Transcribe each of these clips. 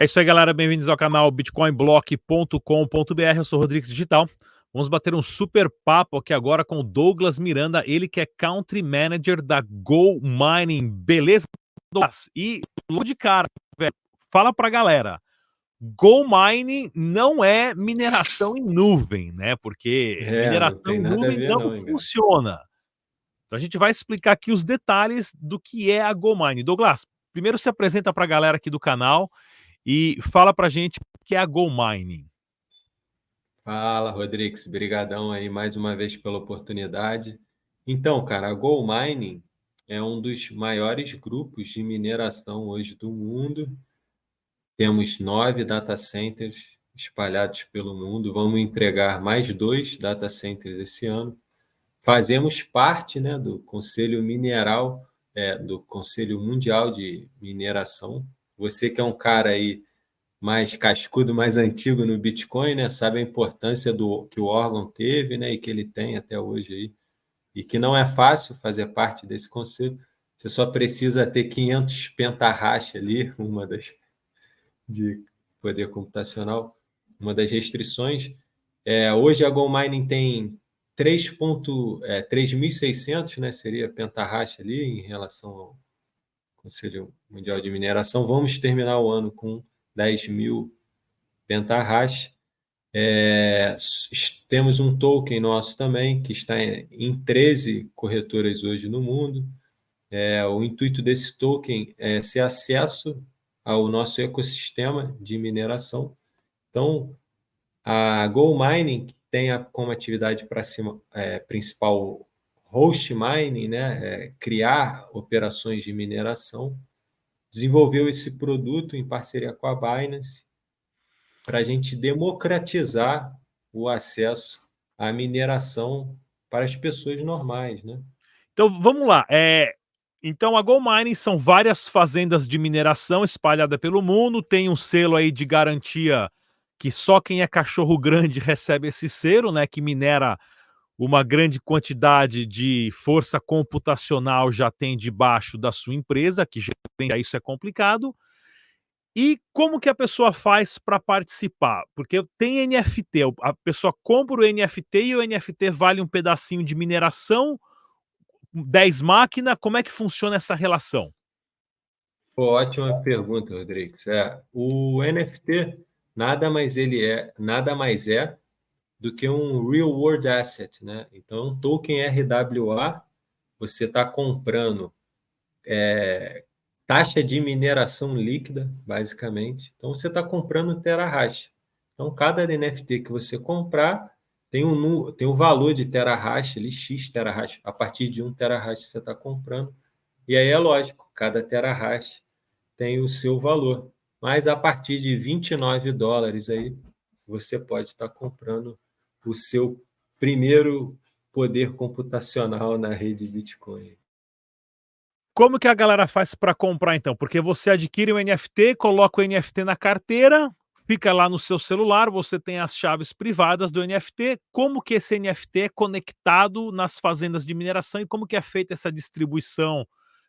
É isso aí, galera. Bem-vindos ao canal bitcoinblock.com.br. Eu sou o Rodrigues Digital. Vamos bater um super papo aqui agora com o Douglas Miranda, ele que é Country Manager da Go Mining. Beleza, Douglas? E logo de cara, velho, fala pra galera. Go Mining não é mineração em nuvem, né? Porque é, mineração em nuvem não, não funciona. Então a gente vai explicar aqui os detalhes do que é a Go Mining. Douglas, primeiro se apresenta para a galera aqui do canal e fala para gente o que é a Go Mining. Fala, Rodrigues. Brigadão aí mais uma vez pela oportunidade. Então, cara, a Go Mining é um dos maiores grupos de mineração hoje do mundo. Temos nove data centers espalhados pelo mundo. Vamos entregar mais dois data centers esse ano. Fazemos parte né, do Conselho Mineral, é, do Conselho Mundial de Mineração, você que é um cara aí mais cascudo, mais antigo no Bitcoin, né? Sabe a importância do que o órgão teve, né? E que ele tem até hoje aí. E que não é fácil fazer parte desse conselho. Você só precisa ter 500 pentahash ali, uma das de poder computacional, uma das restrições. É, hoje a GoMining tem 3.600, é, né? Seria pentahash ali em relação ao Conselho Mundial de Mineração. Vamos terminar o ano com 10 mil pentahash. É, temos um token nosso também, que está em 13 corretoras hoje no mundo. É, o intuito desse token é ser acesso ao nosso ecossistema de mineração. Então, a Go Mining, tem a, como atividade cima, é, principal host mining, né, é, criar operações de mineração, desenvolveu esse produto em parceria com a Binance para a gente democratizar o acesso à mineração para as pessoas normais, né? Então vamos lá. É, então a Go Mining são várias fazendas de mineração espalhadas pelo mundo, tem um selo aí de garantia que só quem é cachorro grande recebe esse selo, né? Que minera uma grande quantidade de força computacional já tem debaixo da sua empresa, que já isso é complicado. E como que a pessoa faz para participar? Porque tem NFT, a pessoa compra o NFT e o NFT vale um pedacinho de mineração, 10 máquinas, como é que funciona essa relação? Ótima pergunta, Rodrigues. É, o NFT nada mais ele é, nada mais é do que um real world asset, né? Então, um token RWA, você está comprando é, taxa de mineração líquida, basicamente. Então, você está comprando terahash. Então, cada NFT que você comprar tem um, tem um valor de terahash ali, X terahash. A partir de um terahash você está comprando. E aí é lógico, cada terahash tem o seu valor. Mas a partir de 29 dólares aí, você pode estar tá comprando o seu primeiro poder computacional na rede Bitcoin. Como que a galera faz para comprar então? Porque você adquire um NFT, coloca o NFT na carteira, fica lá no seu celular, você tem as chaves privadas do NFT. Como que esse NFT é conectado nas fazendas de mineração e como que é feita essa distribuição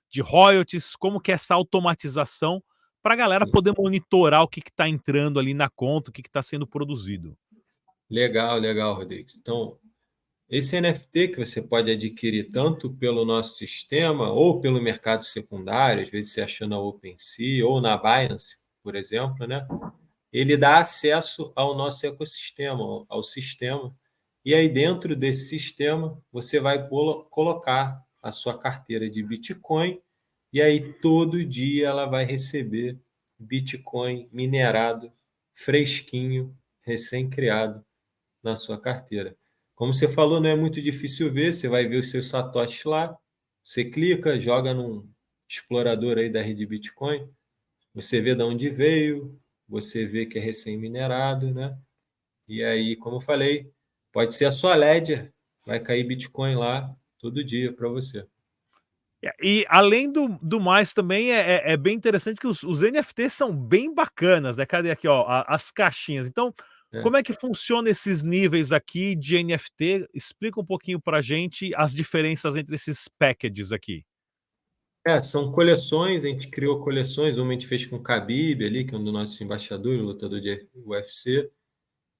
de royalties? Como que é essa automatização para a galera poder monitorar o que está entrando ali na conta, o que está sendo produzido? Legal, legal, Rodrigues. Então, esse NFT que você pode adquirir tanto pelo nosso sistema ou pelo mercado secundário, às vezes você achou na OpenSea ou na Binance, por exemplo, né? Ele dá acesso ao nosso ecossistema, ao sistema. E aí, dentro desse sistema, você vai colocar a sua carteira de Bitcoin, e aí todo dia ela vai receber Bitcoin minerado, fresquinho, recém-criado na sua carteira. Como você falou, não é muito difícil ver, você vai ver os seus satoshis lá, você clica, joga num explorador aí da rede Bitcoin, você vê de onde veio, você vê que é recém-minerado, né? E aí, como eu falei, pode ser a sua Ledger, vai cair Bitcoin lá todo dia para você. É, e além do, do mais também é, é, é bem interessante que os, os, NFTs são bem bacanas, né? Cadê aqui, ó, as caixinhas. Então, é. como é que funciona esses níveis aqui de NFT? Explica um pouquinho pra gente as diferenças entre esses packages aqui. É, são coleções, a gente criou coleções, uma a gente fez com o Khabib ali, que é um dos nossos embaixadores, lutador de UFC.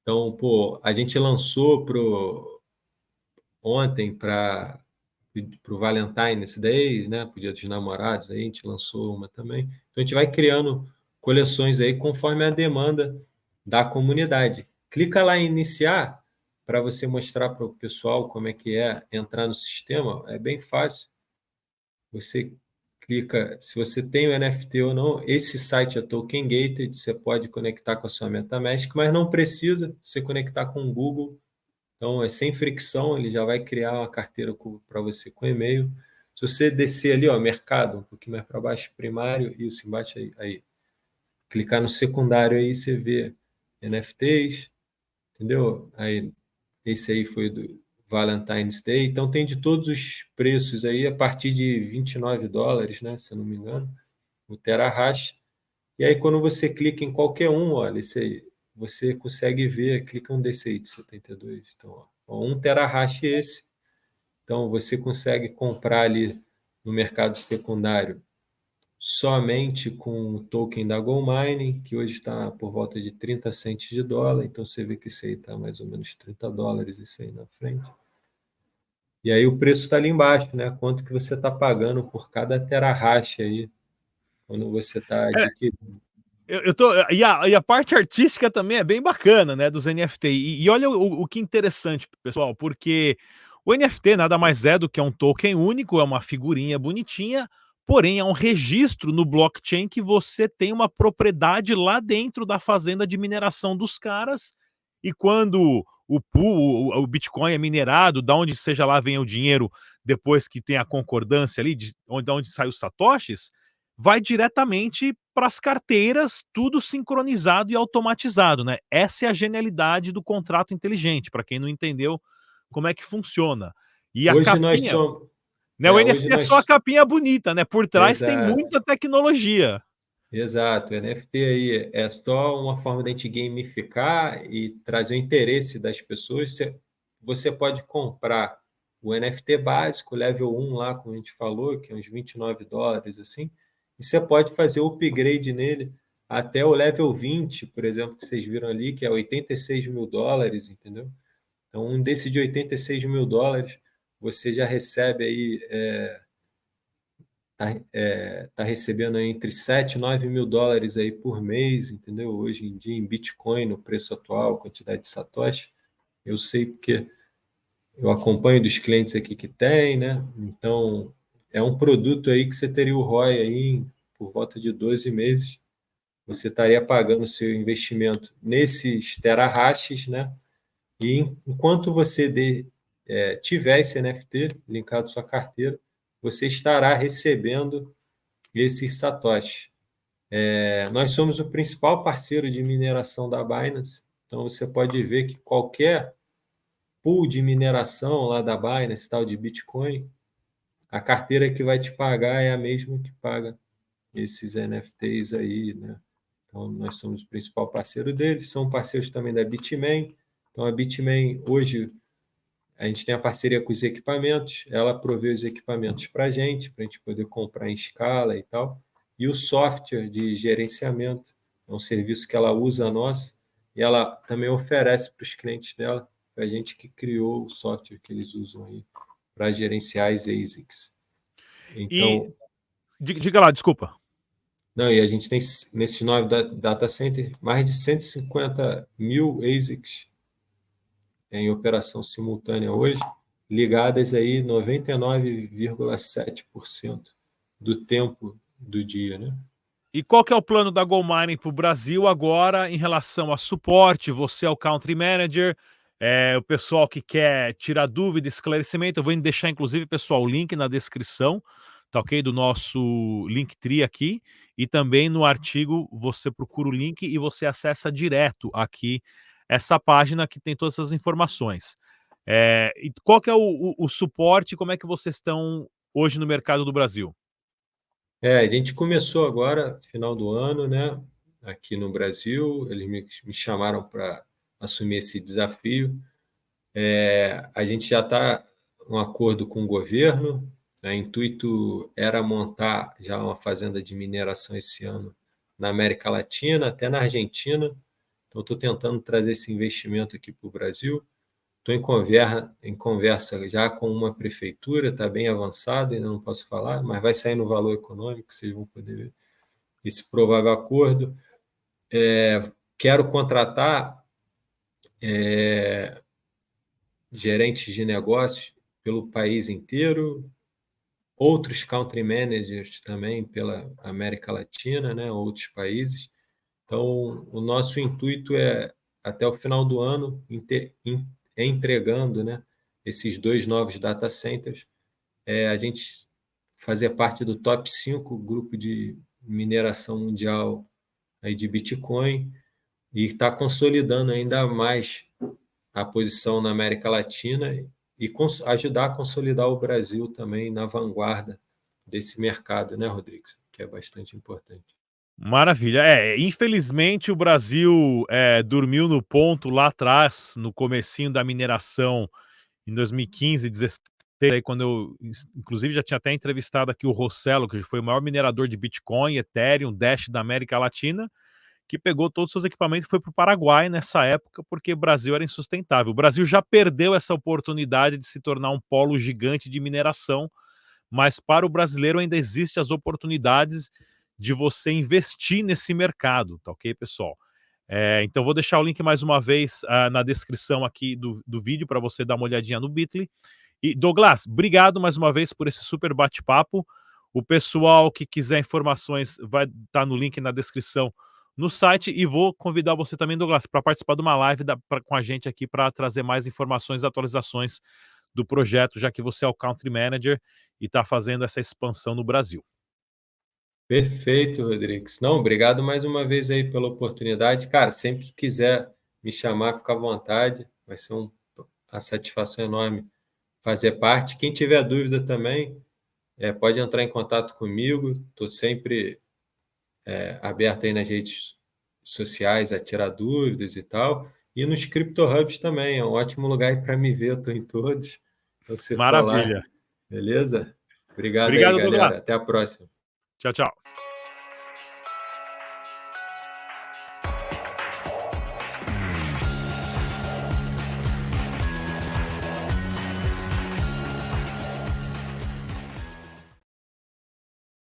Então, pô, a gente lançou pro ontem para o Valentine's Day, né? Para o Dia dos Namorados, aí a gente lançou uma também. Então a gente vai criando coleções aí conforme a demanda da comunidade. Clica lá em iniciar para você mostrar para o pessoal como é que é entrar no sistema. É bem fácil. Você clica se você tem o NFT ou não. Esse site é token gated, você pode conectar com a sua MetaMask, mas não precisa se conectar com o Google então, é sem fricção, ele já vai criar uma carteira para você com e-mail. Se você descer ali, ó, mercado, um pouquinho mais para baixo, primário, isso, embaixo aí, aí. Clicar no secundário aí, você vê NFTs, entendeu? Aí, esse aí foi do Valentine's Day. Então, tem de todos os preços aí, a partir de 29 dólares, né? Se eu não me engano, o Terahash. E aí, quando você clica em qualquer um, olha, esse você consegue ver, clica um desse aí de 72. Então, ó, um terahash esse. Então, você consegue comprar ali no mercado secundário somente com o token da Mining, que hoje está por volta de 30 centes de dólar. Então, você vê que isso aí está mais ou menos 30 dólares isso aí na frente. E aí o preço está ali embaixo, né? Quanto que você está pagando por cada terahash aí, quando você está é. adquirindo. Eu, eu tô, e, a, e a parte artística também é bem bacana, né, dos NFT. E, e olha o, o que interessante, pessoal, porque o NFT nada mais é do que um token único, é uma figurinha bonitinha, porém é um registro no blockchain que você tem uma propriedade lá dentro da fazenda de mineração dos caras. E quando o pool, o, Bitcoin é minerado, da onde seja lá vem o dinheiro depois que tem a concordância ali, de onde, de onde sai os satoshis, vai diretamente para as carteiras, tudo sincronizado e automatizado, né? Essa é a genialidade do contrato inteligente, para quem não entendeu como é que funciona. E hoje capinha, nós somos... né, é, o NFT é nós... só a capinha bonita, né? Por trás Exato. tem muita tecnologia. Exato, o NFT aí é só uma forma de a gente gamificar e trazer o interesse das pessoas. Você pode comprar o NFT básico, level 1 lá, como a gente falou, que é uns 29 dólares, assim, e você pode fazer o upgrade nele até o level 20, por exemplo, que vocês viram ali, que é 86 mil dólares, entendeu? Então, um desse de 86 mil dólares, você já recebe aí, é, tá, é, tá recebendo entre 7 e 9 mil dólares aí por mês, entendeu? Hoje em dia, em Bitcoin, no preço atual, quantidade de satoshi, eu sei porque eu acompanho dos clientes aqui que tem, né? Então, é um produto aí que você teria o ROI aí por volta de 12 meses. Você estaria pagando o seu investimento nesses terahashes, né? E enquanto você é, tiver esse NFT linkado à sua carteira, você estará recebendo esses satoshis. É, nós somos o principal parceiro de mineração da Binance, então você pode ver que qualquer pool de mineração lá da Binance, tal de Bitcoin, a carteira que vai te pagar é a mesma que paga esses NFTs aí, né? Então, nós somos o principal parceiro deles, são parceiros também da Bitmain. Então, a Bitmain, hoje, a gente tem a parceria com os equipamentos, ela provê os equipamentos para a gente, para a gente poder comprar em escala e tal. E o software de gerenciamento, é um serviço que ela usa a nós, e ela também oferece para os clientes dela, foi a gente que criou o software que eles usam aí para gerenciar as ASICs. Então, e, diga lá, desculpa. Não, e a gente tem nesses nove data centers mais de 150 mil ASICs em operação simultânea hoje, ligadas aí 99,7% do tempo do dia, né? E qual que é o plano da GoMining para o Brasil agora em relação a suporte? Você é o Country Manager, é, o pessoal que quer tirar dúvida, esclarecimento, eu vou deixar, inclusive, pessoal, o link na descrição, tá ok? Do nosso Linktree aqui. E também no artigo você procura o link e você acessa direto aqui essa página que tem todas essas informações. É, e qual que é o, o, o suporte, como é que vocês estão hoje no mercado do Brasil? É, a gente começou agora, final do ano, né? Aqui no Brasil, eles me, me chamaram para assumir esse desafio. É, a gente já está um acordo com o governo. O intuito era montar já uma fazenda de mineração esse ano na América Latina, até na Argentina. Então, estou tentando trazer esse investimento aqui para o Brasil. Estou em conversa, em conversa já com uma prefeitura, está bem avançado, ainda não posso falar, mas vai sair no valor econômico, vocês vão poder ver esse provável acordo. É, quero contratar é, gerentes de negócios pelo país inteiro, outros country managers também pela América Latina, né, outros países. Então, o nosso intuito é, até o final do ano, entregando né, esses dois novos data centers, é, a gente fazer parte do top 5 grupo de mineração mundial aí de Bitcoin e está consolidando ainda mais a posição na América Latina e ajudar a consolidar o Brasil também na vanguarda desse mercado, né, Rodrigues? Que é bastante importante. Maravilha. É, infelizmente o Brasil é, dormiu no ponto lá atrás, no comecinho da mineração, em 2015, 2016, aí quando eu, inclusive, já tinha até entrevistado aqui o Rossello, que foi o maior minerador de Bitcoin, Ethereum, Dash da América Latina, que pegou todos os seus equipamentos e foi para o Paraguai nessa época, porque o Brasil era insustentável. O Brasil já perdeu essa oportunidade de se tornar um polo gigante de mineração, mas para o brasileiro ainda existem as oportunidades de você investir nesse mercado, tá ok, pessoal? É, então, vou deixar o link mais uma vez uh, na descrição aqui do, do vídeo para você dar uma olhadinha no Bitly. E, Douglas, obrigado mais uma vez por esse super bate-papo. O pessoal que quiser informações vai estar tá no link na descrição no site e vou convidar você também, Douglas, para participar de uma live da, pra, com a gente aqui para trazer mais informações e atualizações do projeto, já que você é o Country Manager e está fazendo essa expansão no Brasil. Perfeito, Rodrigues. Não, obrigado mais uma vez aí pela oportunidade. Cara, sempre que quiser me chamar, fica à vontade. Vai ser um, uma satisfação enorme fazer parte. Quem tiver dúvida também, é, pode entrar em contato comigo. Estou sempre é, aberto aí nas redes sociais a tirar dúvidas e tal. E nos Crypto Hubs também. É um ótimo lugar para me ver. Estou em todos. Você Maravilha. Beleza? Obrigado, Obrigado aí, galera. Até a próxima. Tchau, tchau.